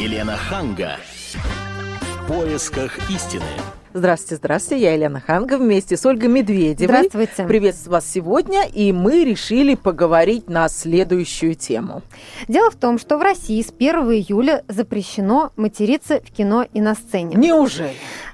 Елена Ханга. В поисках истины. Здравствуйте, здравствуйте. Я Елена Ханга вместе с Ольгой Медведевой. Здравствуйте. Приветствую вас сегодня, и мы решили поговорить на следующую тему. Дело в том, что в России с 1 июля запрещено материться в кино и на сцене. Неужели?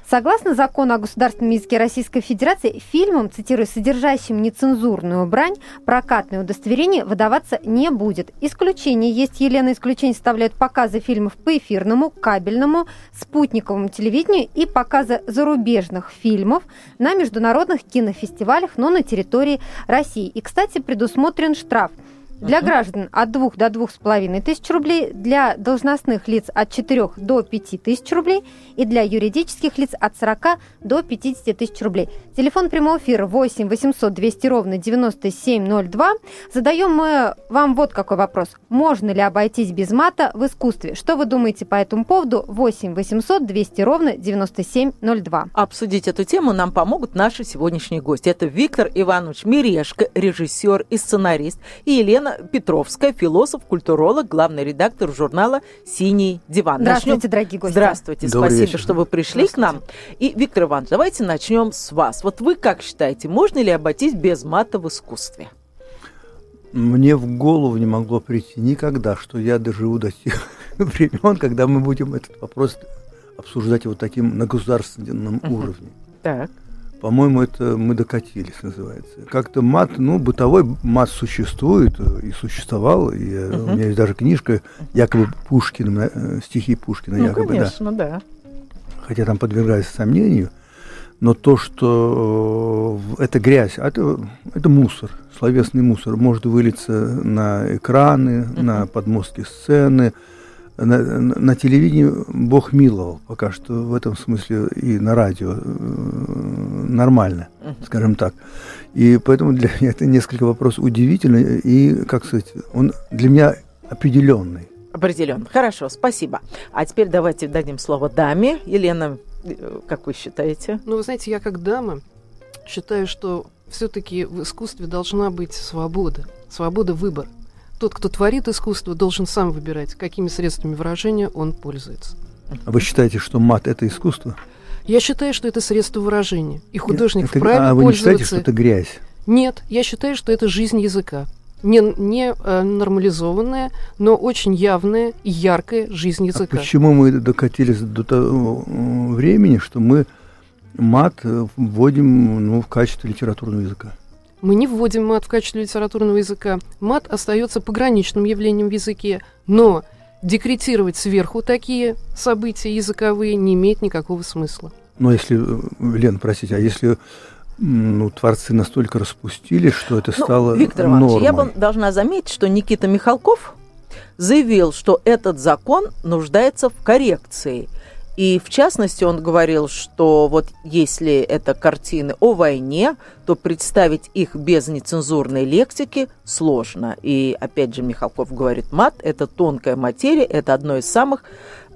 Согласно закону о государственном языке Российской Федерации, фильмам, цитирую, содержащим нецензурную брань, прокатное удостоверение выдаваться не будет. Исключение есть, Елена, исключение составляют показы фильмов по эфирному, кабельному, спутниковому телевидению и показы зарубежных фильмов на международных кинофестивалях, но на территории России. И, кстати, предусмотрен штраф – для граждан от 2 до 2,5 тысяч рублей, для должностных лиц от 4 до 5 тысяч рублей и для юридических лиц от 40 до 50 тысяч рублей. Телефон прямого эфира 8 800 200 ровно 9702. Задаем мы вам вот какой вопрос. Можно ли обойтись без мата в искусстве? Что вы думаете по этому поводу? 8 800 200 ровно 9702. Обсудить эту тему нам помогут наши сегодняшние гости. Это Виктор Иванович Мирешко, режиссер и сценарист, и Елена Петровская, философ, культуролог, главный редактор журнала «Синий диван». Здравствуйте, начнем... дорогие гости. Здравствуйте, Добрый спасибо, вечер. что вы пришли к нам. И, Виктор Иванович, давайте начнем с вас. Вот вы как считаете, можно ли обойтись без мата в искусстве? Мне в голову не могло прийти никогда, что я доживу до тех времен, когда мы будем этот вопрос обсуждать вот таким на государственном уровне. Так. По-моему, это мы докатились, называется. Как-то мат, ну, бытовой мат существует и существовал. И uh у меня есть даже книжка якобы Пушкина, э, стихи Пушкина, ну, якобы, конечно, да. да. Хотя там подвергается сомнению. Но то, что э, это грязь, это, это мусор, словесный мусор, может вылиться на экраны, uh на подмостки сцены, на, на телевидении Бог миловал, пока что в этом смысле и на радио нормально, скажем так. И поэтому для меня это несколько вопросов удивительный и, как сказать, он для меня определенный. Определен. Хорошо, спасибо. А теперь давайте дадим слово даме. Елена, э, как вы считаете? Ну, вы знаете, я как дама считаю, что все-таки в искусстве должна быть свобода, свобода выбора тот, кто творит искусство, должен сам выбирать, какими средствами выражения он пользуется. А вы считаете, что мат это искусство? Я считаю, что это средство выражения. И художник это, вправе А вы не считаете, что это грязь? Нет, я считаю, что это жизнь языка. Не, не э, нормализованная, но очень явная и яркая жизнь а языка. А почему мы докатились до того времени, что мы мат э, вводим ну, в качестве литературного языка? Мы не вводим мат в качестве литературного языка. Мат остается пограничным явлением в языке, но декретировать сверху такие события языковые не имеет никакого смысла. Но если, Лен, простите, а если ну, творцы настолько распустились, что это ну, стало Виктор Иванович, нормой. я бы должна заметить, что Никита Михалков заявил, что этот закон нуждается в коррекции – и в частности он говорил, что вот если это картины о войне, то представить их без нецензурной лексики сложно. И опять же Михалков говорит, мат – это тонкая материя, это одно из самых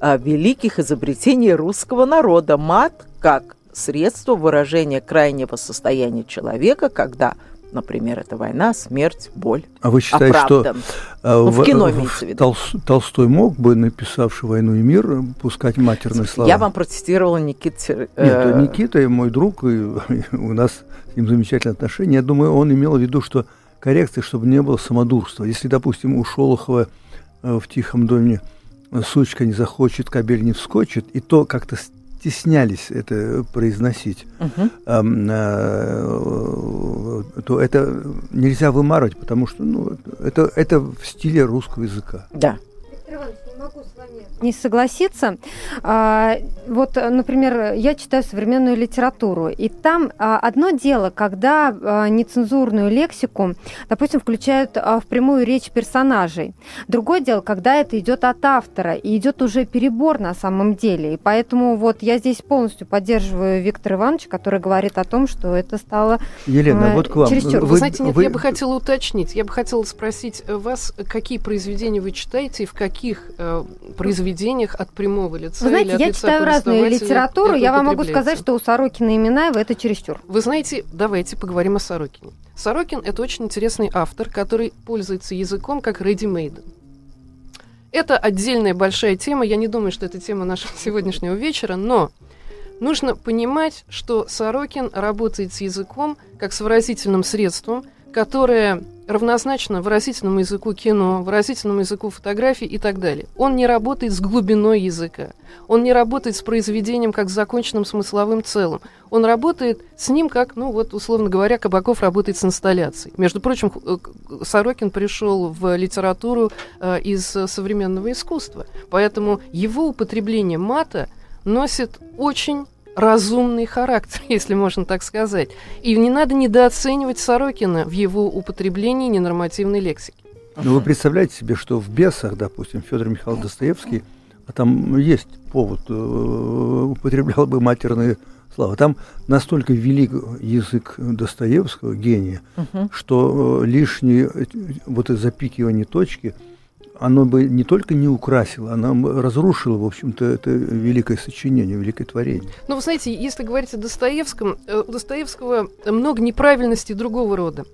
а, великих изобретений русского народа. Мат как средство выражения крайнего состояния человека, когда – Например, это война, смерть, боль. А вы считаете, оправдан. что а, ну, в, в кино имеется в виду? Тол, Толстой мог бы, написавший «Войну и мир», пускать матерные слова? Я вам протестировала Никита... Э... Нет, Никита мой друг, и, и у нас с ним замечательные отношения. Я думаю, он имел в виду, что коррекция, чтобы не было самодурства. Если, допустим, у Шолохова э, в «Тихом доме» сучка не захочет, кабель не вскочит, и то как-то стеснялись это произносить, угу. то это нельзя вымарывать, потому что ну, это, это в стиле русского языка. Да не согласиться. А, вот, например, я читаю современную литературу, и там а, одно дело, когда а, нецензурную лексику, допустим, включают в прямую речь персонажей. Другое дело, когда это идет от автора, и идет уже перебор на самом деле. И поэтому вот я здесь полностью поддерживаю Виктора Ивановича, который говорит о том, что это стало Елена, вот к вам. Чересчур. Вы, вы знаете, нет, вы... я бы хотела уточнить. Я бы хотела спросить вас, какие произведения вы читаете и в каких э, произведениях произведениях от прямого лица. Вы знаете, я читаю разную литературу, я вам могу сказать, что у Сорокина и Минаева это чересчур. Вы знаете, давайте поговорим о Сорокине. Сорокин – это очень интересный автор, который пользуется языком как ready-made. Это отдельная большая тема. Я не думаю, что это тема нашего сегодняшнего вечера, но нужно понимать, что Сорокин работает с языком как с выразительным средством, которое равнозначно выразительному языку кино, выразительному языку фотографии и так далее. Он не работает с глубиной языка. Он не работает с произведением как с законченным смысловым целым. Он работает с ним как, ну вот, условно говоря, Кабаков работает с инсталляцией. Между прочим, э, Сорокин пришел в литературу э, из современного искусства. Поэтому его употребление мата носит очень разумный характер, если можно так сказать. И не надо недооценивать Сорокина в его употреблении ненормативной лексики. Ну, вы представляете себе, что в «Бесах», допустим, Федор Михайлович Достоевский, а там есть повод, э, употреблял бы матерные слова. Там настолько велик язык Достоевского, гения, угу. что э, лишние э, вот это запикивание точки – оно бы не только не украсило, оно разрушило, в общем-то, это великое сочинение, великое творение. Ну, вы знаете, если говорить о Достоевском, э, у Достоевского много неправильностей другого рода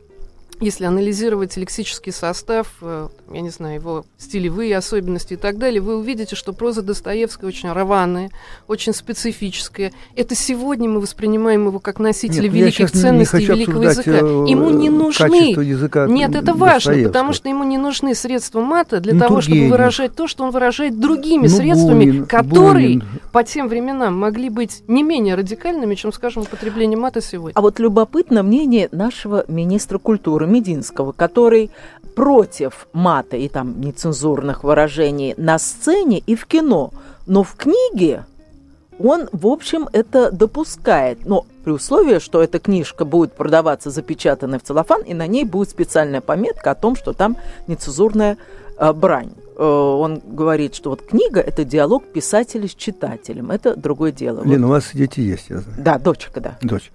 если анализировать лексический состав, э, я не знаю, его стилевые особенности и так далее, вы увидите, что проза Достоевского очень рваная, очень специфическая. Это сегодня мы воспринимаем его как носителя Нет, великих ценностей не великого языка. Э, ему не нужны... Языка Нет, это важно, потому что ему не нужны средства мата для ну, того, чтобы выражать то, что он выражает другими ну, средствами, Бунин, которые Бунин. по тем временам могли быть не менее радикальными, чем, скажем, употребление мата сегодня. А вот любопытно мнение нашего министра культуры Мединского, который против мата и там нецензурных выражений на сцене и в кино, но в книге он, в общем, это допускает, но при условии, что эта книжка будет продаваться запечатанной в целлофан, и на ней будет специальная пометка о том, что там нецензурная э, брань. Э, он говорит, что вот книга – это диалог писателя с читателем. Это другое дело. Лена, вот. у вас дети есть, я знаю. Да, дочка, да. Дочь.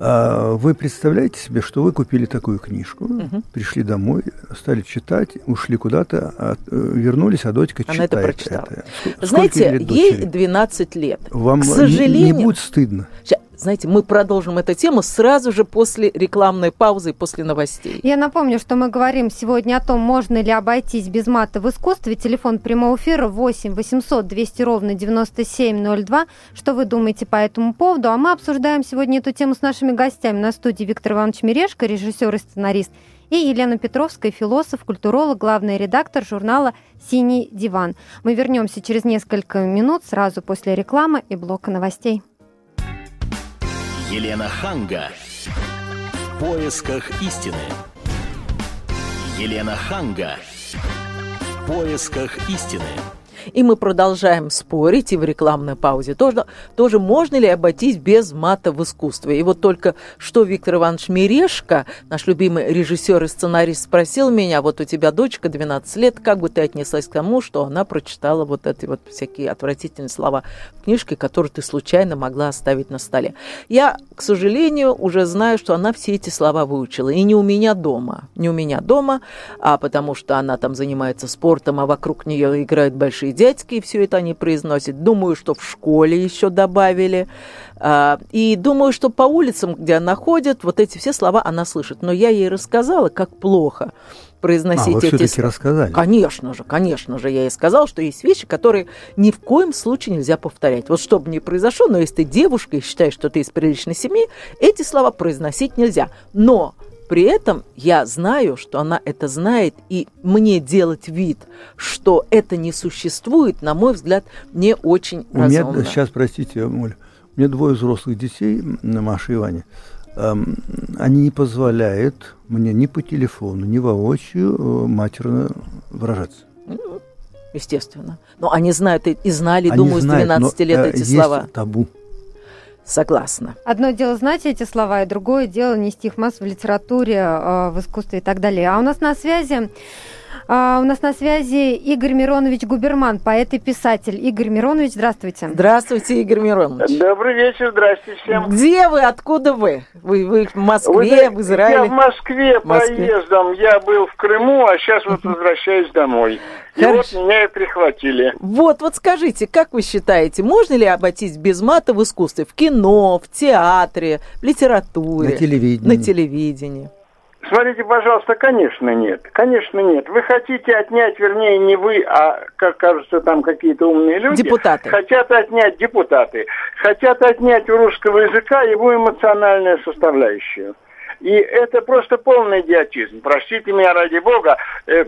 А вы представляете себе, что вы купили такую книжку, угу. пришли домой, стали читать, ушли куда-то, а, э, вернулись, а дочка Она читает это прочитала. Это. Знаете, ей 12 лет. Вам К сожалению, не, не будет стыдно? Сейчас, знаете, мы продолжим эту тему сразу же после рекламной паузы и после новостей. Я напомню, что мы говорим сегодня о том, можно ли обойтись без мата в искусстве. Телефон прямого эфира 8 800 200 ровно 9702. Что вы думаете по этому поводу? А мы обсуждаем сегодня эту тему с нашими гостями на студии Виктор Иванович Мирешко, режиссер и сценарист, и Елена Петровская, философ, культуролог, главный редактор журнала «Синий диван». Мы вернемся через несколько минут сразу после рекламы и блока новостей. Елена Ханга. В поисках истины. Елена Ханга. В поисках истины. И мы продолжаем спорить, и в рекламной паузе тоже, тоже можно ли обойтись без мата в искусстве. И вот только что Виктор Иванович Мирешко, наш любимый режиссер и сценарист, спросил меня, вот у тебя дочка 12 лет, как бы ты отнеслась к тому, что она прочитала вот эти вот всякие отвратительные слова в книжке, которые ты случайно могла оставить на столе. Я, к сожалению, уже знаю, что она все эти слова выучила. И не у меня дома. Не у меня дома, а потому что она там занимается спортом, а вокруг нее играют большие дядьки, все это они произносят. Думаю, что в школе еще добавили. А, и думаю, что по улицам, где она ходит, вот эти все слова она слышит. Но я ей рассказала, как плохо произносить а, вы эти рассказали. Конечно же, конечно же, я ей сказала, что есть вещи, которые ни в коем случае нельзя повторять. Вот что бы ни произошло, но если ты девушка и считаешь, что ты из приличной семьи, эти слова произносить нельзя. Но при этом я знаю, что она это знает, и мне делать вид, что это не существует, на мой взгляд, не очень у разумно. Меня, сейчас, простите, Моль, у меня двое взрослых детей, Маша и Ваня. Они не позволяют мне ни по телефону, ни воочию э, матерно выражаться. Ну, естественно. Но они знают и знали, они думаю, знают, с 12 лет э, эти есть слова. табу. Согласна. Одно дело знать эти слова, и другое дело нести их масс в литературе, э, в искусстве и так далее. А у нас на связи а, у нас на связи Игорь Миронович Губерман, поэт и писатель. Игорь Миронович, здравствуйте. Здравствуйте, Игорь Миронович. Добрый вечер, здравствуйте всем. Где вы, откуда вы? Вы, вы в Москве, вы, в Израиле? Я в Москве, Москве проездом. Я был в Крыму, а сейчас вот возвращаюсь домой. И Хорошо. вот меня и прихватили. Вот, вот скажите, как вы считаете, можно ли обойтись без мата в искусстве? В кино, в театре, в литературе? На телевидении. На телевидении. Смотрите, пожалуйста, конечно нет. Конечно нет. Вы хотите отнять, вернее, не вы, а, как кажется, там какие-то умные люди. Депутаты. Хотят отнять депутаты. Хотят отнять у русского языка его эмоциональную составляющую. И это просто полный идиотизм. Простите меня ради бога, э,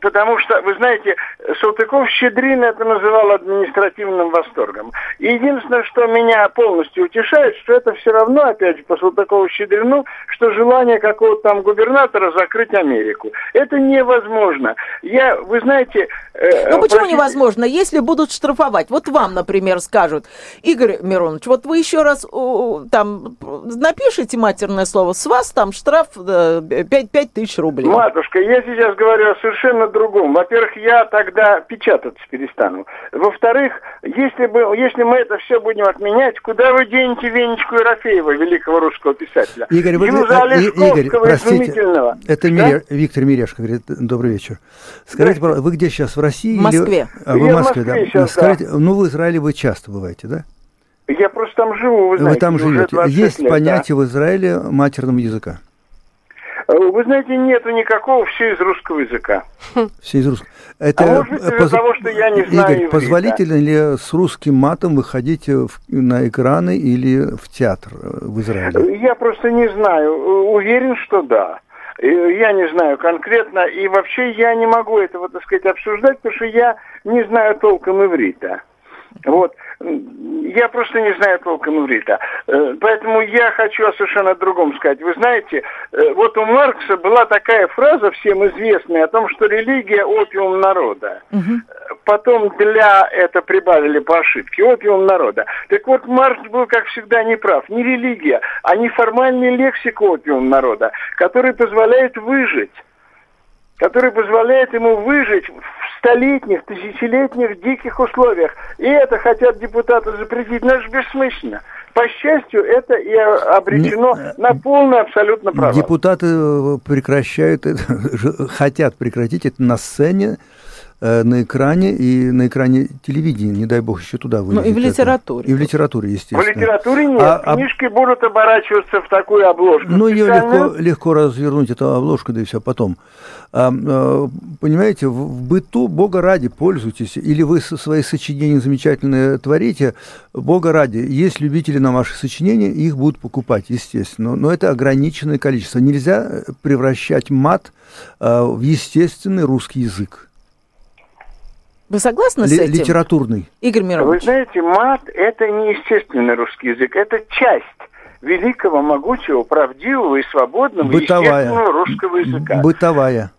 потому что, вы знаете, Салтыков-Щедрин это называл административным восторгом. И единственное, что меня полностью утешает, что это все равно, опять же, по Салтыкову-Щедрину, что желание какого-то там губернатора закрыть Америку. Это невозможно. Я, вы знаете... Э, ну почему простите... невозможно? Если будут штрафовать, вот вам, например, скажут, Игорь Миронович, вот вы еще раз там напишите матерное слово с вас, там штраф 5, 5 тысяч рублей. Матушка, я сейчас говорю о совершенно другом. Во-первых, я тогда печататься перестану. Во-вторых, если, бы, если мы это все будем отменять, куда вы денете Венечку Ерофеева, великого русского писателя? Игорь, вы, Юза Игорь, простите, это да? Мире, Виктор Мирешко говорит, добрый вечер. Скажите, вы где сейчас, в России? В Москве. Или... А, вы в Москве, да. Сейчас, Скажите, да. ну в Израиле вы часто бываете, да? Я просто там живу, вы знаете. Вы там живете. Есть лет, понятие да. в Израиле матерного языка? Э, вы знаете, нету никакого, все из русского языка. Все из русского. Это, а может быть, поз... того, что я не знаю Игорь, позволительно ли с русским матом выходить в, на экраны или в театр э, в Израиле? Я просто не знаю. Уверен, что да. Я не знаю конкретно, и вообще я не могу этого, так сказать, обсуждать, потому что я не знаю толком иврита. Вот. Я просто не знаю толком иврита. Э, поэтому я хочу о совершенно другом сказать. Вы знаете, э, вот у Маркса была такая фраза всем известная о том, что религия – опиум народа. Угу. Потом для это прибавили по ошибке. Опиум народа. Так вот, Маркс был, как всегда, неправ. Не религия, а неформальный лексик опиум народа, который позволяет выжить который позволяет ему выжить в столетних, тысячелетних диких условиях. И это хотят депутаты запретить, но это же бессмысленно. По счастью, это и обречено Не, на полное абсолютно право. Депутаты э, прекращают это, хотят прекратить это на сцене, э, на экране и на экране телевидения, не дай бог, еще туда вылезет. Ну и в литературе. Это. И в литературе, естественно. В литературе нет. А, а Книжки а... будут оборачиваться в такую обложку. Ну, ее легко, легко развернуть, эту обложку, да и все потом. А, а, понимаете, в, в быту Бога ради пользуйтесь, или вы свои сочинения замечательные творите, Бога ради. Есть любители на ваши сочинения, их будут покупать, естественно. Но это ограниченное количество. Нельзя превращать мат а, в естественный русский язык. Вы согласны с этим? Литературный. Игорь Миронович. Вы знаете, мат – это не естественный русский язык, это часть великого, могучего, правдивого и свободного Бытовая. естественного русского языка. Бытовая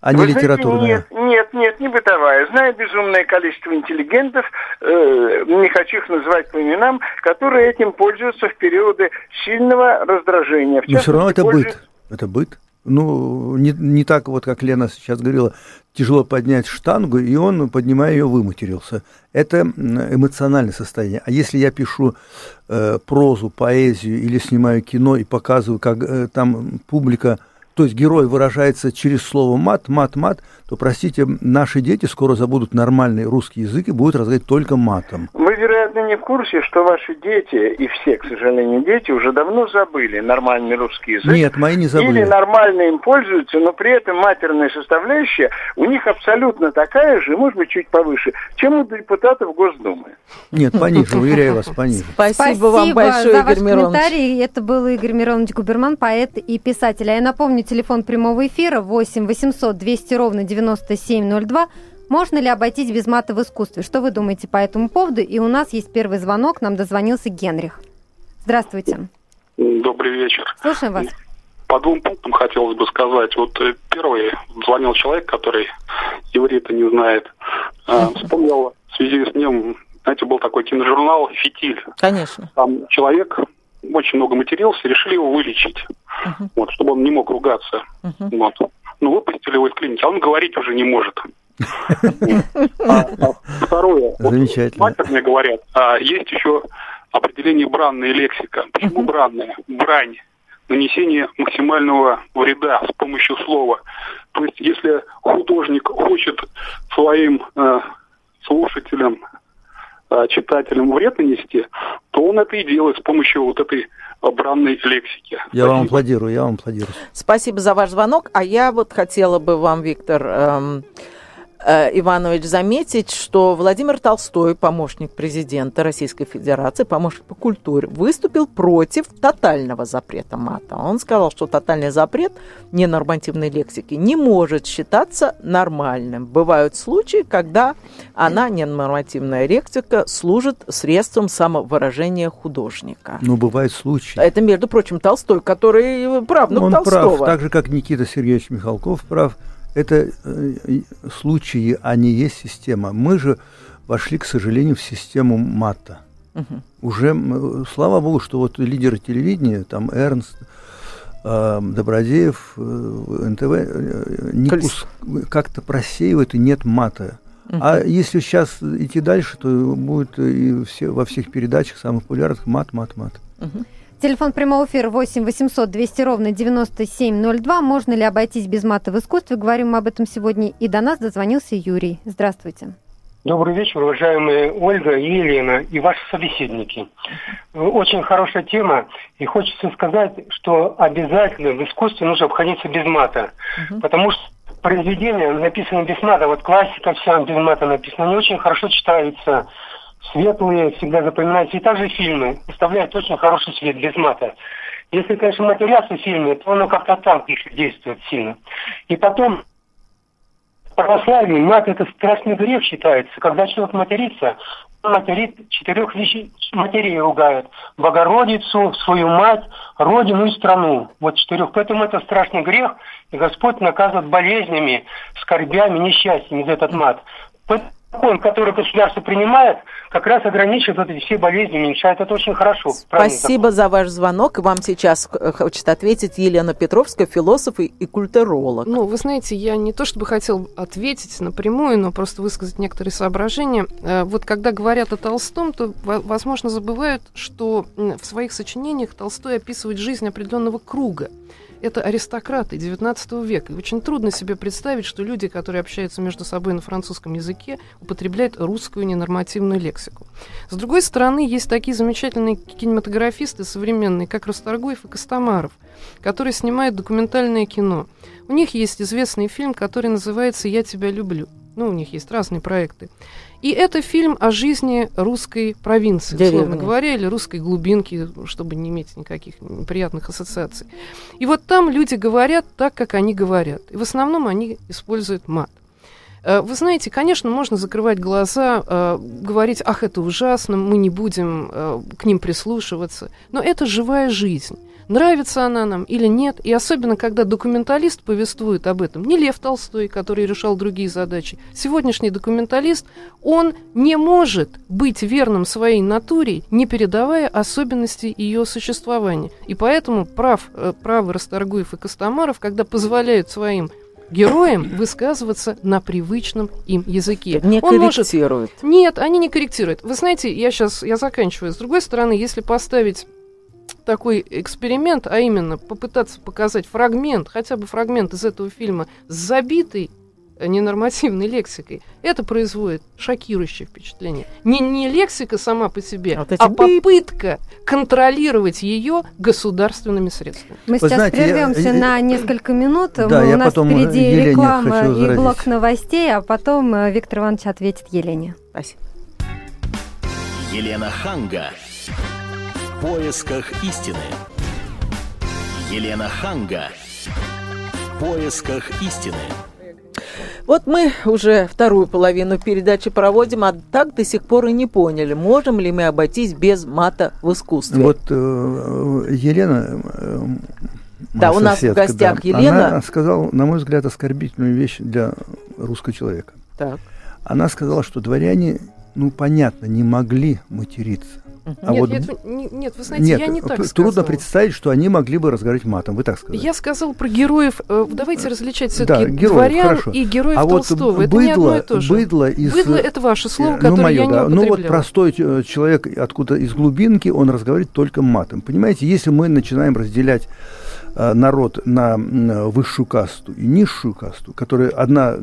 а не Вы литературная? Знаете, нет, нет, нет, не бытовая. Знаю безумное количество интеллигентов, э, не хочу их называть по именам, которые этим пользуются в периоды сильного раздражения. Но все равно это пользуются... быт. Это быт. Ну, не, не так вот, как Лена сейчас говорила, тяжело поднять штангу, и он, поднимая ее, выматерился. Это эмоциональное состояние. А если я пишу э, прозу, поэзию или снимаю кино и показываю, как э, там публика то есть герой выражается через слово мат, мат, мат, то, простите, наши дети скоро забудут нормальный русский язык и будут разговаривать только матом. Вы, вероятно, не в курсе, что ваши дети, и все, к сожалению, дети, уже давно забыли нормальный русский язык. Нет, мои не забыли. Или нормально им пользуются, но при этом матерная составляющая у них абсолютно такая же, может быть, чуть повыше, чем у депутатов Госдумы. Нет, пониже, уверяю вас, пониже. Спасибо, Спасибо вам большое, за Игорь ваш Миронович. комментарий. Это был Игорь Миронович Губерман, поэт и писатель. А я напомню, телефон прямого эфира 8 800 200 ровно 9702. Можно ли обойтись без мата в искусстве? Что вы думаете по этому поводу? И у нас есть первый звонок, нам дозвонился Генрих. Здравствуйте. Добрый вечер. Слушаем вас. По двум пунктам хотелось бы сказать. Вот э, первый звонил человек, который иврита не знает. А, вспомнил в связи с ним, знаете, был такой киножурнал «Фитиль». Конечно. Там человек очень много матерился, решили его вылечить, uh-huh. вот, чтобы он не мог ругаться. Uh-huh. Вот. Ну, выпустили его из клиники, а он говорить уже не может. А, а второе. Замечательно. Мастер мне говорят, а есть еще определение бранная лексика. Почему бранная? Брань. Нанесение максимального вреда с помощью слова. То есть, если художник хочет своим э, слушателям, читателям вред нанести, то он это и делает с помощью вот этой бранной лексики. Я вам аплодирую, я вам аплодирую. Спасибо за ваш звонок. А я вот хотела бы вам, Виктор, эм, Э, Иванович заметить, что Владимир Толстой, помощник президента Российской Федерации, помощник по культуре, выступил против тотального запрета мата. Он сказал, что тотальный запрет ненормативной лексики не может считаться нормальным. Бывают случаи, когда она, ненормативная лексика, служит средством самовыражения художника. Ну, бывают случаи. Это, между прочим, Толстой, который правнук Он Толстого. прав, так же, как Никита Сергеевич Михалков прав – это э, случаи, а не есть система. Мы же вошли, к сожалению, в систему мата. Угу. Уже, слава богу, что вот лидеры телевидения, там Эрнст, э, Добродеев, э, НТВ, э, не как-то просеивают и нет мата. А если сейчас идти дальше, то будет и все, во всех передачах самых популярных мат, мат, мат. Угу. Телефон прямого эфира 8 800 200 ровно 9702. Можно ли обойтись без мата в искусстве? Говорим мы об этом сегодня. И до нас дозвонился Юрий. Здравствуйте. Добрый вечер, уважаемые Ольга и Елена, и ваши собеседники. Очень хорошая тема, и хочется сказать, что обязательно в искусстве нужно обходиться без мата, угу. потому что произведения, написанные без мата, вот классика вся без мата написана, они очень хорошо читаются, светлые, всегда запоминаются. И также фильмы оставляют очень хороший свет, без мата. Если, конечно, матерятся фильмы, то оно как-то там еще действует сильно. И потом, в православии мат это страшный грех считается. Когда человек матерится, он материт, четырех вещей, матерей ругает. Богородицу, свою мать, родину и страну. Вот четырех. Поэтому это страшный грех, и Господь наказывает болезнями, скорбями, несчастьями за этот мат. Поэтому закон, который государство принимает, как раз ограничивает вот эти все болезни, уменьшает. Это очень хорошо. Спасибо за ваш звонок. И вам сейчас э, хочет ответить Елена Петровская, философ и, и культуролог. Ну, вы знаете, я не то чтобы хотел ответить напрямую, но просто высказать некоторые соображения. Э, вот когда говорят о Толстом, то, возможно, забывают, что в своих сочинениях Толстой описывает жизнь определенного круга это аристократы XIX века. И очень трудно себе представить, что люди, которые общаются между собой на французском языке, употребляют русскую ненормативную лексику. С другой стороны, есть такие замечательные кинематографисты современные, как Расторгуев и Костомаров, которые снимают документальное кино. У них есть известный фильм, который называется «Я тебя люблю». Ну, у них есть разные проекты. И это фильм о жизни русской провинции, Деревня. условно говоря, или русской глубинки, чтобы не иметь никаких неприятных ассоциаций. И вот там люди говорят так, как они говорят. И в основном они используют мат. Э, вы знаете, конечно, можно закрывать глаза, э, говорить, ах, это ужасно, мы не будем э, к ним прислушиваться. Но это живая жизнь нравится она нам или нет. И особенно, когда документалист повествует об этом, не Лев Толстой, который решал другие задачи. Сегодняшний документалист, он не может быть верным своей натуре, не передавая особенности ее существования. И поэтому прав, э, правы Расторгуев и Костомаров, когда позволяют своим героям высказываться на привычном им языке. Не Он корректирует. Может... Нет, они не корректируют. Вы знаете, я сейчас я заканчиваю. С другой стороны, если поставить такой эксперимент, а именно попытаться показать фрагмент, хотя бы фрагмент из этого фильма с забитой э, ненормативной лексикой, это производит шокирующее впечатление. Не, не лексика сама по себе, вот а попытка контролировать ее государственными средствами. Мы Вы сейчас знаете, прервемся я, на несколько минут. Да, Мы, у нас впереди Елене реклама и блок новостей, а потом э, Виктор Иванович ответит Елене. Спасибо. Елена Ханга поисках истины. Елена Ханга. В поисках истины. Вот мы уже вторую половину передачи проводим, а так до сих пор и не поняли, можем ли мы обойтись без мата в искусстве. Вот э, Елена, э, да, у нас в гостях да, Елена. Она сказала, на мой взгляд, оскорбительную вещь для русского человека. Так. Она сказала, что дворяне, ну понятно, не могли материться. А нет, вот... нет, нет, вы знаете, нет, я не так трудно сказала. представить, что они могли бы разговаривать матом. Вы так сказали. Я сказал про героев. Э, давайте различать все-таки да, героев, дворян хорошо. и героев а Толстого. Вот это быдло, не одно и то же. Быдло, из... быдло это ваше слово, которое ну, мое, я не да. Ну вот простой э, человек откуда из глубинки, он разговаривает только матом. Понимаете, если мы начинаем разделять Э, народ на высшую касту и низшую касту, которая одна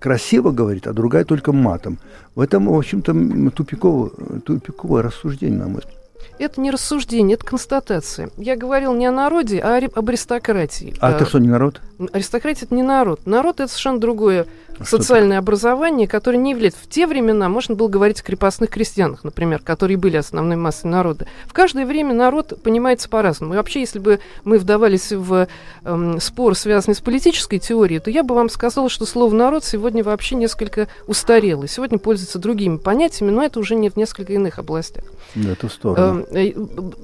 красиво говорит, а другая только матом. В этом, в общем-то, тупиковое, тупиковое рассуждение, на мой взгляд. Это не рассуждение, это констатация. Я говорил не о народе, а об аристократии. А это что, не народ? Аристократия – это не народ. Народ – это совершенно другое социальное образование, которое не является... В те времена можно было говорить о крепостных крестьянах, например, которые были основной массой народа. В каждое время народ понимается по-разному. И вообще, если бы мы вдавались в эм, спор, связанный с политической теорией, то я бы вам сказала, что слово «народ» сегодня вообще несколько устарело. Сегодня пользуется другими понятиями, но это уже не в несколько иных областях. Да, это сторону. Эм, э,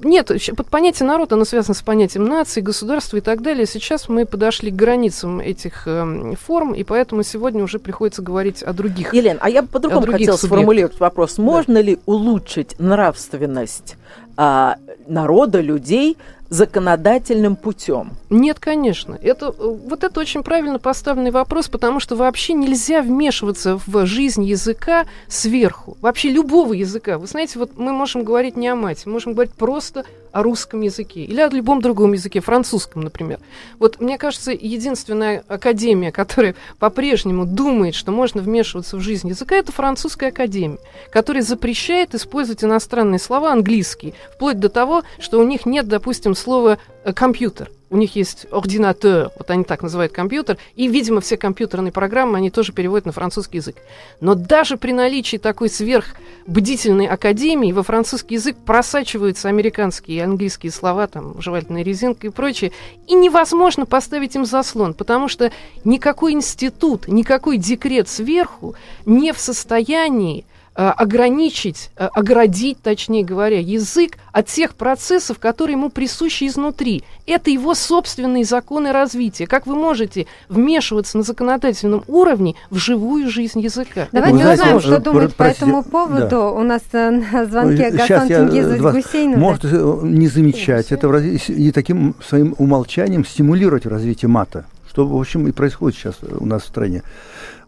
нет, под понятие «народ» оно связано с понятием нации, государства и так далее. Сейчас мы подошли к границам этих э, форм, и поэтому сегодня уже приходится говорить о других. Елена, а я бы по-другому хотела сформулировать вопрос. Можно да. ли улучшить нравственность а, народа, людей законодательным путем? Нет, конечно. Это, вот это очень правильно поставленный вопрос, потому что вообще нельзя вмешиваться в жизнь языка сверху. Вообще любого языка. Вы знаете, вот мы можем говорить не о мате, мы можем говорить просто о русском языке или о любом другом языке, французском, например. Вот мне кажется, единственная академия, которая по-прежнему думает, что можно вмешиваться в жизнь языка, это французская академия, которая запрещает использовать иностранные слова английские, вплоть до того, что у них нет, допустим, слова э, компьютер у них есть ординатор, вот они так называют компьютер, и, видимо, все компьютерные программы они тоже переводят на французский язык. Но даже при наличии такой сверхбдительной академии во французский язык просачиваются американские и английские слова, там, жевательная резинка и прочее, и невозможно поставить им заслон, потому что никакой институт, никакой декрет сверху не в состоянии ограничить, э, оградить, точнее говоря, язык от тех процессов, которые ему присущи изнутри. Это его собственные законы развития. Как вы можете вмешиваться на законодательном уровне в живую жизнь языка? Давайте ну, знаете, узнаем, что думает по этому поводу. Да. У нас э, на звонке Гасан Чингизович Гусейнов. Может не замечать это и таким своим умолчанием стимулировать развитие мата, что, в общем, и происходит сейчас у нас в стране.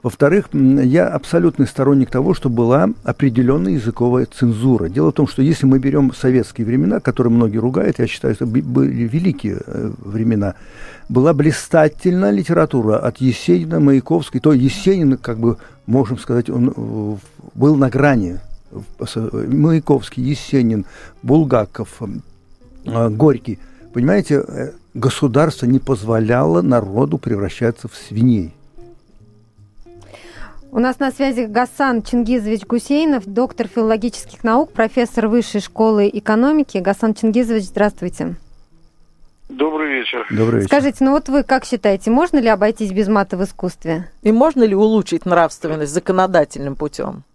Во-вторых, я абсолютный сторонник того, что была определенная языковая цензура. Дело в том, что если мы берем советские времена, которые многие ругают, я считаю, что были великие э, времена, была блистательная литература от Есенина, Маяковской. То Есенин, как бы, можем сказать, он э, был на грани. Маяковский, Есенин, Булгаков, э, Горький. Понимаете, государство не позволяло народу превращаться в свиней. У нас на связи Гасан Чингизович Гусейнов, доктор филологических наук, профессор Высшей школы экономики. Гасан Чингизович, здравствуйте. Добрый вечер. Добрый вечер. Скажите, ну вот вы как считаете, можно ли обойтись без мата в искусстве? И можно ли улучшить нравственность законодательным путем?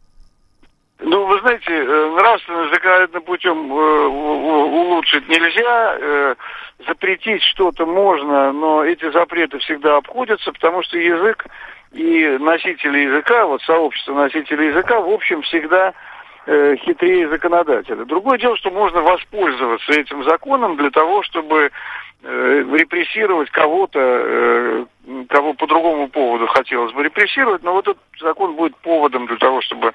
Ну, вы знаете, э, нравственность законодательным путем э, улучшить нельзя, э, запретить что-то можно, но эти запреты всегда обходятся, потому что язык и носители языка, вот сообщество носителей языка, в общем, всегда э, хитрее законодателя. Другое дело, что можно воспользоваться этим законом для того, чтобы э, репрессировать кого-то, э, кого по другому поводу хотелось бы репрессировать, но вот этот закон будет поводом для того, чтобы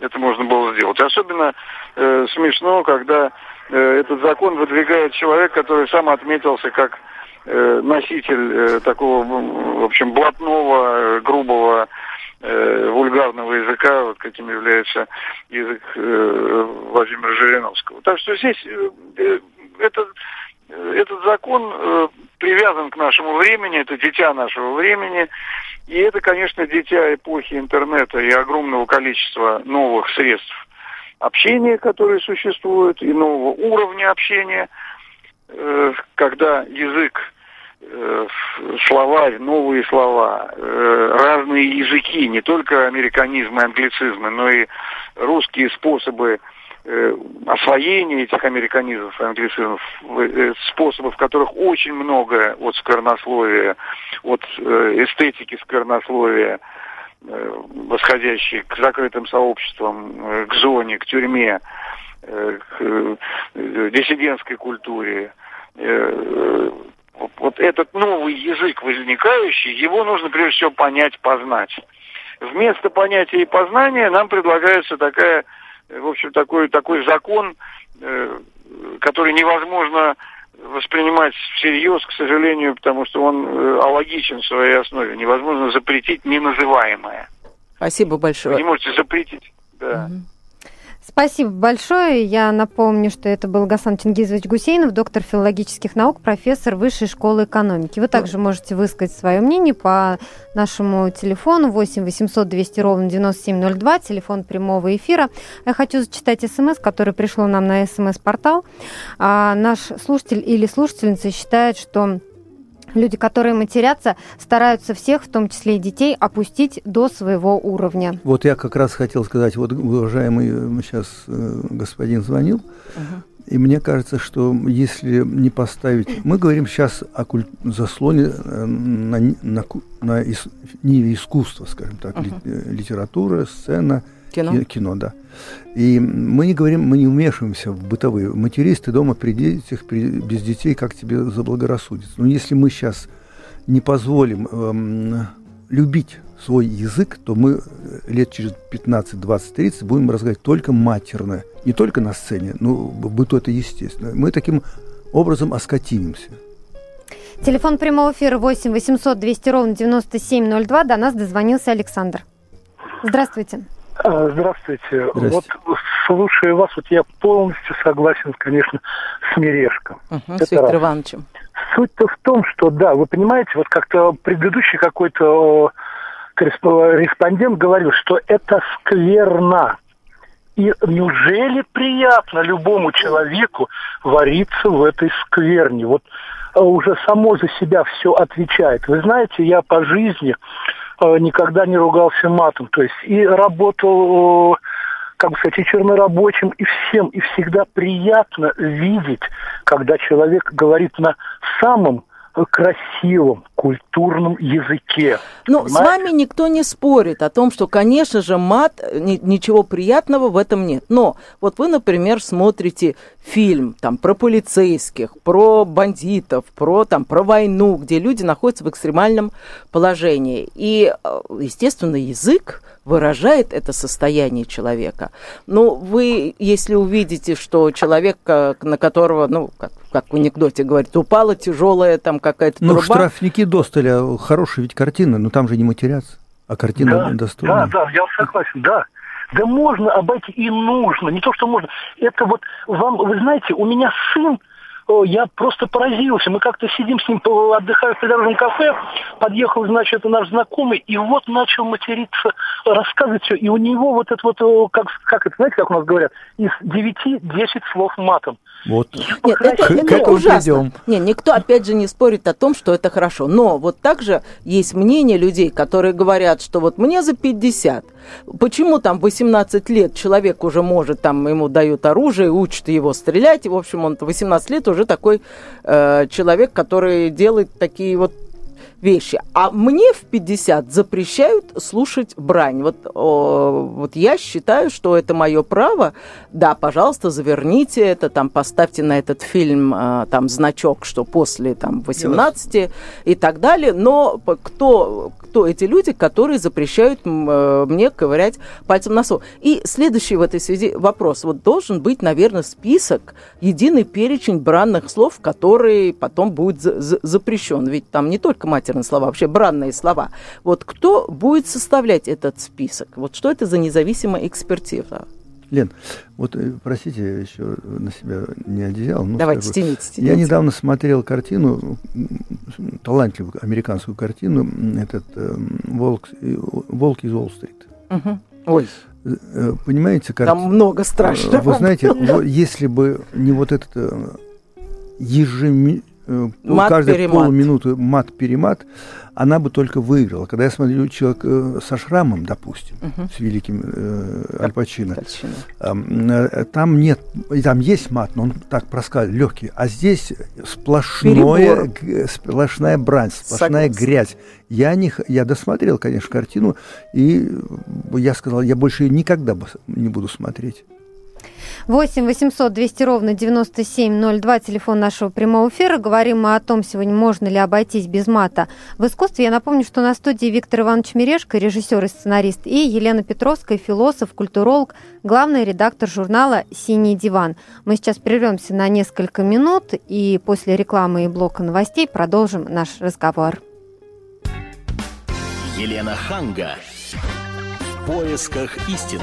это можно было сделать. Особенно э, смешно, когда э, этот закон выдвигает человек, который сам отметился как Э, носитель э, такого, в общем, блатного, э, грубого, вульгарного языка, вот каким является язык Владимира Жириновского. Так что здесь этот, этот закон привязан к нашему времени, это дитя нашего времени, и это, конечно, дитя эпохи интернета и огромного количества новых средств общения, которые существуют, и нового уровня общения, когда язык Э, словарь, новые слова, э, разные языки, не только американизмы, англицизмы, но и русские способы э, освоения этих американизмов и англицизмов, способов, в которых очень много от сквернословия, от эстетики сквернословия, восходящей к закрытым сообществам, к зоне, к тюрьме, к диссидентской культуре, вот этот новый язык возникающий, его нужно прежде всего понять, познать. Вместо понятия и познания нам предлагается такая, в общем, такой, такой закон, э, который невозможно воспринимать всерьез, к сожалению, потому что он э, алогичен в своей основе. Невозможно запретить неназываемое. Спасибо большое. Вы не можете запретить. Да. Спасибо большое. Я напомню, что это был Гасан Чингизович Гусейнов, доктор филологических наук, профессор Высшей школы экономики. Вы также можете высказать свое мнение по нашему телефону 8 800 200 ровно 9702, телефон прямого эфира. Я хочу зачитать смс, который пришло нам на смс-портал. А, наш слушатель или слушательница считает, что Люди, которые матерятся, стараются всех, в том числе и детей, опустить до своего уровня. Вот я как раз хотел сказать, вот уважаемый сейчас э, господин звонил, uh-huh. И мне кажется, что если не поставить... Мы говорим сейчас о куль... заслоне э, на, на, на ис... ниве искусства, скажем так, uh-huh. литература, сцена, Кино. Кино, да. И мы не говорим, мы не вмешиваемся в бытовые. Матерись ты дома при детях, при, без детей, как тебе заблагорассудится. Но если мы сейчас не позволим эм, любить свой язык, то мы лет через 15, 20, 30 будем разговаривать только матерно. Не только на сцене, но в быту это естественно. Мы таким образом оскотинимся. Телефон прямого эфира 8 800 200 ровно 9702. До нас дозвонился Александр. Здравствуйте. А, здравствуйте. Здравствуйте. Вот слушая вас, вот я полностью согласен, конечно, с Мережком. Угу, с Виктором Ивановичем. Суть-то в том, что, да, вы понимаете, вот как-то предыдущий какой-то корреспондент говорил, что это скверно. И неужели приятно любому человеку вариться в этой скверне? Вот а, уже само за себя все отвечает. Вы знаете, я по жизни Э, никогда не ругался матом. То есть и работал, как бы сказать, и чернорабочим, и всем. И всегда приятно видеть, когда человек говорит на самом красивом, культурном языке. Ну, понимаете? с вами никто не спорит о том, что, конечно же, мат, ничего приятного в этом нет. Но вот вы, например, смотрите фильм там про полицейских, про бандитов, про там про войну, где люди находятся в экстремальном положении. И, э, естественно, язык выражает это состояние человека. Ну, вы, если увидите, что человек, на которого, ну, как, как в анекдоте говорит, упала тяжелая там какая-то ну, труба. Ну, штрафники Досталя, хорошая ведь картина, но там же не матерятся, а картина да, достойная. Да, да, я согласен, да. Да можно обойти и нужно, не то, что можно. Это вот вам, вы знаете, у меня сын, я просто поразился. Мы как-то сидим с ним, отдыхаем в придорожном кафе, подъехал, значит, наш знакомый, и вот начал материться, рассказывать все. И у него вот это вот, как, как это, знаете, как у нас говорят, из 9-10 слов матом. Вот. Нет, это, это ужасно. Нет, никто, опять же, не спорит о том, что это хорошо. Но вот также есть мнение людей, которые говорят, что вот мне за 50. Почему там 18 лет человек уже может, там ему дают оружие, учат его стрелять, и, в общем, он 18 лет уже такой э, человек, который делает такие вот вещи. А мне в 50 запрещают слушать брань. Вот, о, вот я считаю, что это мое право. Да, пожалуйста, заверните это, там, поставьте на этот фильм а, там значок, что после там 18 yes. и так далее. Но кто, кто эти люди, которые запрещают э, мне ковырять пальцем носу? И следующий в этой связи вопрос. Вот должен быть, наверное, список, единый перечень бранных слов, который потом будет запрещен. Ведь там не только матерные слова, вообще бранные слова. Вот кто будет составлять этот список? Вот что это за независимая экспертиза? Лен, вот э, простите, еще на себя не одеял. Ну, Давайте, скажу. тяните, тяните. Я недавно смотрел картину, талантливую американскую картину, этот э, «Волк, «Волк из Уолл-стрит». Угу. Ой. Э, понимаете, как... Там много страшного. Вы знаете, если бы не вот этот Э, мат каждые полминуты мат-перемат, она бы только выиграла. Когда я смотрю человек э, со шрамом, допустим, угу. с великим э, Альпачино, э, там нет, там есть мат, но он так проскальзывает, легкий, а здесь сплошное, сплошная брань, сплошная Согласен. грязь. Я, не, я досмотрел, конечно, картину, и я сказал, я больше никогда не буду смотреть. 8 800 200 ровно 9702, телефон нашего прямого эфира. Говорим мы о том, сегодня можно ли обойтись без мата в искусстве. Я напомню, что на студии Виктор Иванович Мережко, режиссер и сценарист, и Елена Петровская, философ, культуролог, главный редактор журнала «Синий диван». Мы сейчас прервемся на несколько минут и после рекламы и блока новостей продолжим наш разговор. Елена Ханга. В поисках истины.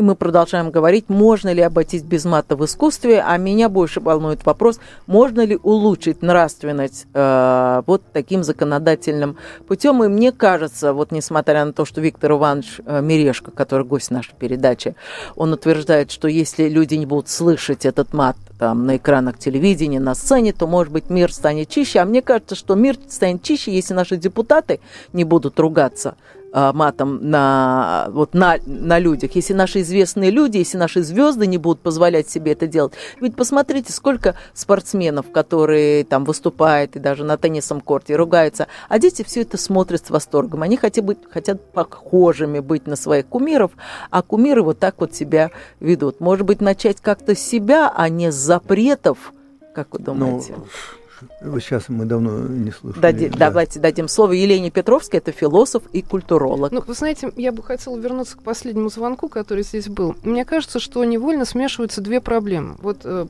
И мы продолжаем говорить, можно ли обойтись без мата в искусстве, а меня больше волнует вопрос, можно ли улучшить нравственность э, вот таким законодательным путем. И мне кажется, вот несмотря на то, что Виктор Иванович э, Мирешко, который гость нашей передачи, он утверждает, что если люди не будут слышать этот мат там, на экранах телевидения, на сцене, то, может быть, мир станет чище. А мне кажется, что мир станет чище, если наши депутаты не будут ругаться матом на, вот на, на людях, если наши известные люди, если наши звезды не будут позволять себе это делать. Ведь посмотрите, сколько спортсменов, которые там выступают и даже на теннисном корте ругаются, а дети все это смотрят с восторгом. Они хотят быть, хотят похожими быть на своих кумиров, а кумиры вот так вот себя ведут. Может быть, начать как-то с себя, а не с запретов, как вы думаете? Ну, Сейчас мы давно не слышали. Дади, да. Давайте дадим слово Елене Петровской, это философ и культуролог. Ну, вы знаете, я бы хотела вернуться к последнему звонку, который здесь был. Мне кажется, что невольно смешиваются две проблемы. Вот э,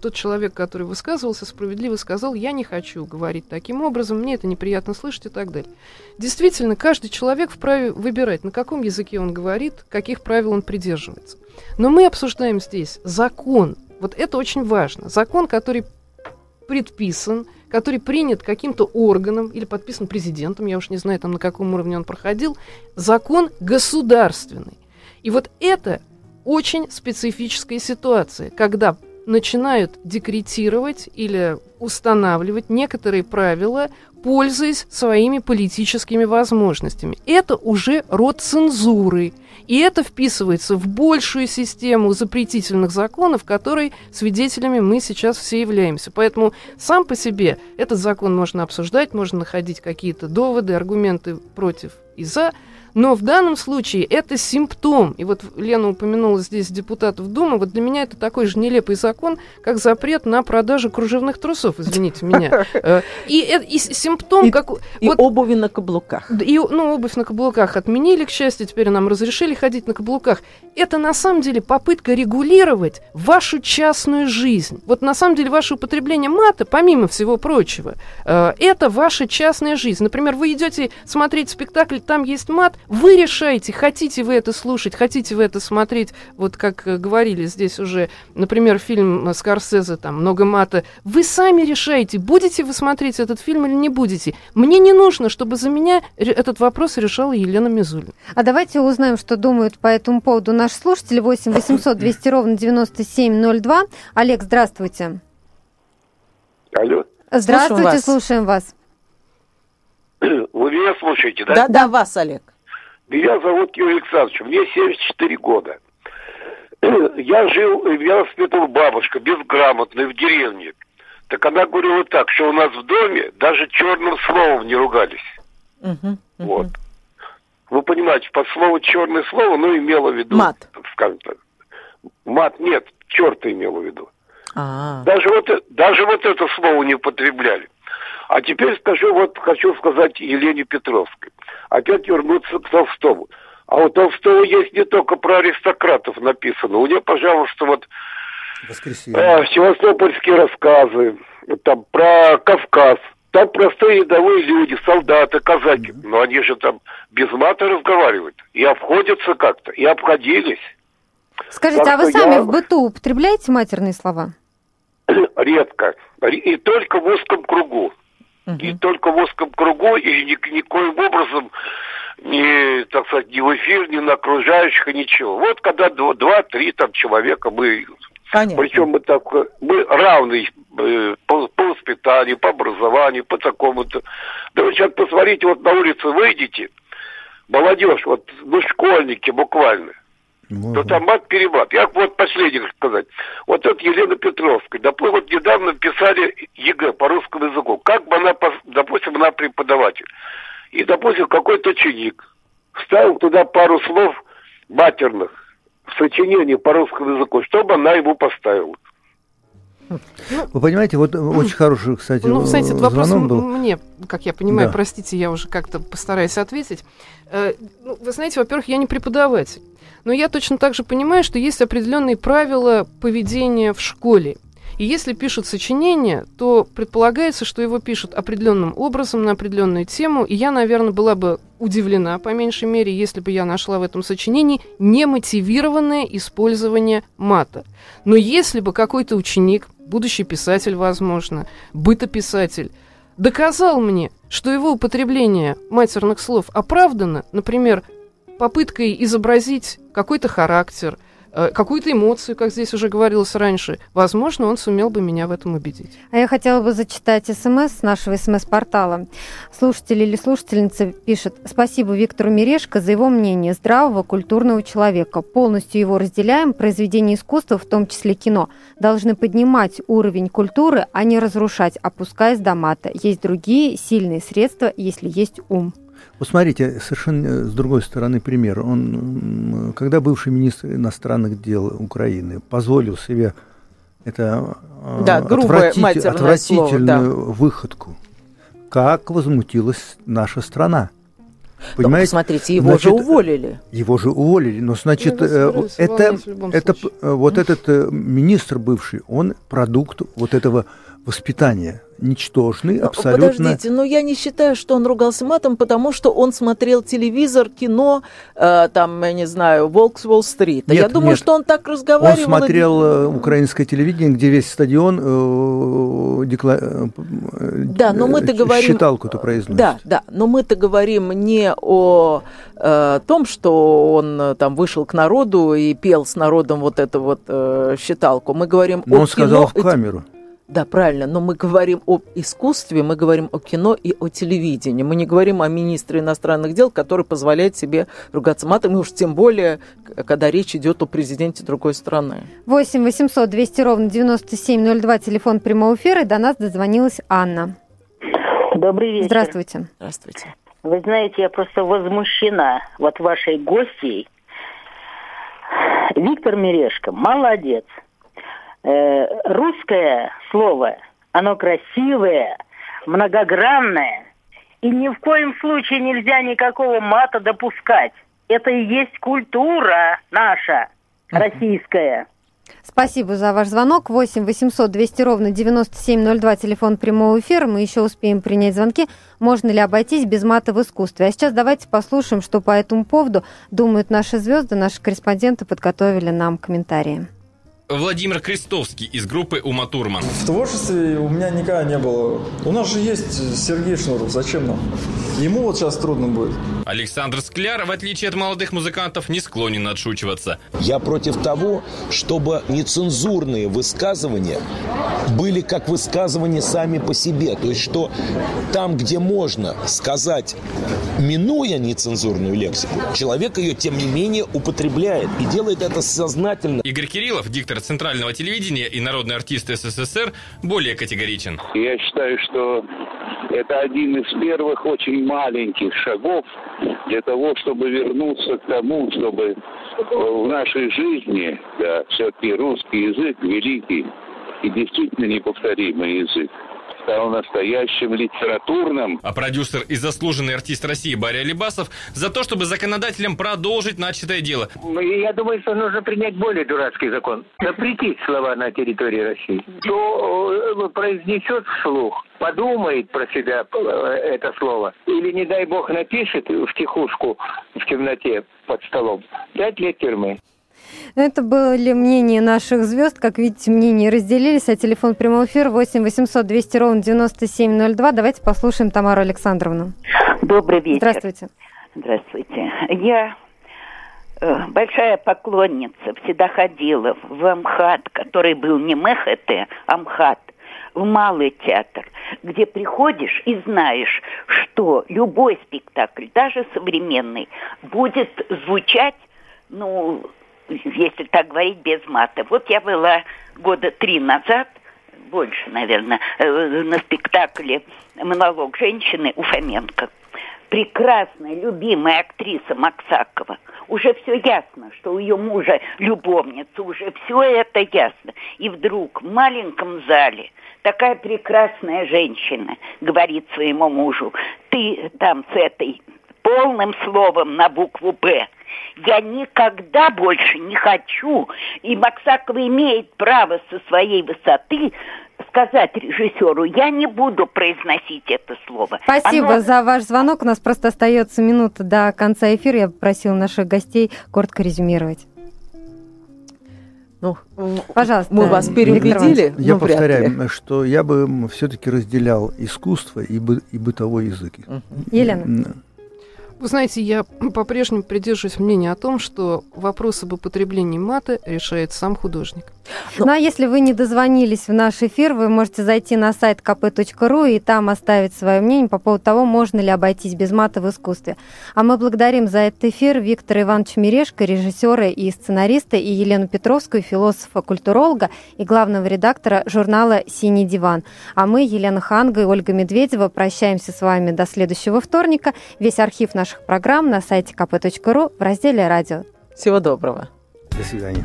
тот человек, который высказывался, справедливо сказал, я не хочу говорить таким образом, мне это неприятно слышать и так далее. Действительно, каждый человек вправе выбирать, на каком языке он говорит, каких правил он придерживается. Но мы обсуждаем здесь закон. Вот это очень важно. Закон, который предписан, который принят каким-то органом или подписан президентом, я уж не знаю, там на каком уровне он проходил, закон государственный. И вот это очень специфическая ситуация, когда начинают декретировать или устанавливать некоторые правила, пользуясь своими политическими возможностями. Это уже род цензуры. И это вписывается в большую систему запретительных законов, которой свидетелями мы сейчас все являемся. Поэтому сам по себе этот закон можно обсуждать, можно находить какие-то доводы, аргументы против и за – но в данном случае это симптом. И вот Лена упомянула здесь депутатов Думы. Вот для меня это такой же нелепый закон, как запрет на продажу кружевных трусов, извините меня. Э, и, и симптом... И, как, и вот, обуви на каблуках. И, ну, обувь на каблуках отменили, к счастью, теперь нам разрешили ходить на каблуках. Это на самом деле попытка регулировать вашу частную жизнь. Вот на самом деле ваше употребление мата, помимо всего прочего, э, это ваша частная жизнь. Например, вы идете смотреть спектакль, там есть мат, вы решаете, хотите вы это слушать, хотите вы это смотреть, вот как э, говорили здесь уже, например, фильм Скорсезе, там, много мата. Вы сами решаете, будете вы смотреть этот фильм или не будете. Мне не нужно, чтобы за меня этот вопрос решала Елена Мизулина. А давайте узнаем, что думают по этому поводу наши слушатели. 8 800 200 ровно 9702. Олег, здравствуйте. Алло. Здравствуйте, слушаем вас. слушаем вас. Вы меня слушаете, да? Да, да, вас, Олег. Меня зовут Юрий Александрович, мне 74 года. Я жил, я воспитывал бабушка, безграмотная, в деревне. Так она говорила так, что у нас в доме даже черным словом не ругались. Uh-huh, uh-huh. Вот. Вы понимаете, под слово черное слово, ну, имело в виду... Мат. Скажем так. Мат, нет, черта имело в виду. А-а-а. Даже вот, даже вот это слово не употребляли. А теперь скажу, вот хочу сказать Елене Петровской опять вернуться к Толстому. А у Толстого есть не только про аристократов написано. У него, пожалуйста, вот э, севастопольские рассказы, там про Кавказ. Там простые рядовые люди, солдаты, казаки. Но они же там без мата разговаривают. И обходятся как-то, и обходились. Скажите, так а вы сами я... в быту употребляете матерные слова? Редко. И только в узком кругу. Угу. И только в узком кругу, и ни, никоим образом не, так сказать, ни в эфир, ни на окружающих, ничего. Вот когда два-три там человека мы Понятно. Причем мы так, мы равны э, по, по воспитанию, по образованию, по такому-то. Да вы сейчас посмотрите, вот на улицу выйдете, молодежь, вот, ну, школьники буквально, Угу. То там мат-перемат. Я вот последний сказать. Вот это Елена Петровская. Допустим, вот недавно писали ЕГЭ по русскому языку. Как бы она, допустим, она преподаватель. И, допустим, какой-то ученик вставил туда пару слов матерных в сочинении по русскому языку, чтобы она ему поставила. Вы понимаете, вот очень хороший, кстати, Ну, кстати, этот вопрос был. мне, как я понимаю, да. простите, я уже как-то постараюсь ответить. Э, ну, вы знаете, во-первых, я не преподаватель. Но я точно так же понимаю, что есть определенные правила поведения в школе. И если пишет сочинение, то предполагается, что его пишут определенным образом на определенную тему. И я, наверное, была бы удивлена, по меньшей мере, если бы я нашла в этом сочинении немотивированное использование мата. Но если бы какой-то ученик, будущий писатель, возможно, бытописатель, доказал мне, что его употребление матерных слов оправдано, например, попыткой изобразить какой-то характер – какую-то эмоцию, как здесь уже говорилось раньше, возможно, он сумел бы меня в этом убедить. А я хотела бы зачитать смс с нашего смс-портала. Слушатель или слушательница пишет «Спасибо Виктору Мирешко за его мнение здравого, культурного человека. Полностью его разделяем. Произведения искусства, в том числе кино, должны поднимать уровень культуры, а не разрушать, опускаясь до мата. Есть другие сильные средства, если есть ум». Вот смотрите, совершенно э, с другой стороны пример. Он, когда бывший министр иностранных дел Украины позволил себе это э, да, отвратитель, отвратительную слово, да. выходку, как возмутилась наша страна. Понимаете? Но посмотрите, его значит, же уволили. Его же уволили. Но значит, э, это, это вот этот министр бывший, он продукт вот этого воспитания ничтожный, абсолютно... Подождите, но я не считаю, что он ругался матом, потому что он смотрел телевизор, кино, э, там, я не знаю, «Волк с Уолл-стрит». Я думаю, нет. что он так разговаривал... Он смотрел э, украинское телевидение, где весь стадион э, декла... Э, да, но мы-то говорим... Считалку-то произносит. Да, да, но мы-то говорим не о э, том, что он э, там вышел к народу и пел с народом вот эту вот э, считалку. Мы говорим но о он кино... сказал в камеру. Да, правильно, но мы говорим об искусстве, мы говорим о кино и о телевидении. Мы не говорим о министре иностранных дел, который позволяет себе ругаться матом, и уж тем более, когда речь идет о президенте другой страны. 8 800 200 ровно 9702, телефон прямого эфира, и до нас дозвонилась Анна. Добрый вечер. Здравствуйте. Здравствуйте. Вы знаете, я просто возмущена вот вашей гостьей. Виктор Мирешко, молодец э, русское слово, оно красивое, многогранное, и ни в коем случае нельзя никакого мата допускать. Это и есть культура наша, российская. Спасибо за ваш звонок. 8 800 200 ровно 9702, телефон прямого эфира. Мы еще успеем принять звонки. Можно ли обойтись без мата в искусстве? А сейчас давайте послушаем, что по этому поводу думают наши звезды. Наши корреспонденты подготовили нам комментарии. Владимир Крестовский из группы Ума Турман. В творчестве у меня никогда не было. У нас же есть Сергей Шнуров, зачем нам? Ему вот сейчас трудно будет. Александр Скляр, в отличие от молодых музыкантов, не склонен отшучиваться. Я против того, чтобы нецензурные высказывания были как высказывания сами по себе. То есть, что там, где можно сказать, минуя нецензурную лексику, человек ее, тем не менее, употребляет и делает это сознательно. Игорь Кириллов, диктор центрального телевидения и народный артист СССР более категоричен. Я считаю, что это один из первых очень маленьких шагов для того, чтобы вернуться к тому, чтобы в нашей жизни, да, все-таки русский язык великий и действительно неповторимый язык стал настоящим литературным. А продюсер и заслуженный артист России Барри Алибасов за то, чтобы законодателям продолжить начатое дело. Ну, я думаю, что нужно принять более дурацкий закон. Запретить слова на территории России. Кто э, произнесет вслух, подумает про себя э, это слово, или, не дай бог, напишет в тихушку в темноте под столом, пять лет тюрьмы. Это были мнения наших звезд. Как видите, мнения разделились. А телефон прямого эфира 8 800 200 ровно 9702. Давайте послушаем Тамару Александровну. Добрый вечер. Здравствуйте. Здравствуйте. Я э, большая поклонница. Всегда ходила в Амхат, который был не МХТ, а Амхат в малый театр, где приходишь и знаешь, что любой спектакль, даже современный, будет звучать, ну, если так говорить, без мата. Вот я была года три назад, больше, наверное, э, на спектакле «Монолог женщины» у Фоменко. Прекрасная, любимая актриса Максакова. Уже все ясно, что у ее мужа любовница, уже все это ясно. И вдруг в маленьком зале такая прекрасная женщина говорит своему мужу, ты там с этой полным словом на букву «Б» Я никогда больше не хочу. И Максакова имеет право со своей высоты сказать режиссеру, я не буду произносить это слово. Спасибо Оно... за ваш звонок. У нас просто остается минута до конца эфира. Я попросила наших гостей коротко резюмировать. Ну, Пожалуйста. Мы вас переубедили. Я ну, повторяю, что я бы все-таки разделял искусство и, бы, и бытовой язык. Елена. Вы знаете, я по-прежнему придерживаюсь мнения о том, что вопрос об употреблении мата решает сам художник. Ну, ну а если вы не дозвонились в наш эфир, вы можете зайти на сайт kp.ru и там оставить свое мнение по поводу того, можно ли обойтись без мата в искусстве. А мы благодарим за этот эфир Виктора Ивановича Мерешко, режиссера и сценариста, и Елену Петровскую, философа-культуролога и главного редактора журнала «Синий диван». А мы, Елена Ханга и Ольга Медведева, прощаемся с вами до следующего вторника. Весь архив наших программ на сайте kp.ru в разделе «Радио». Всего доброго. До свидания.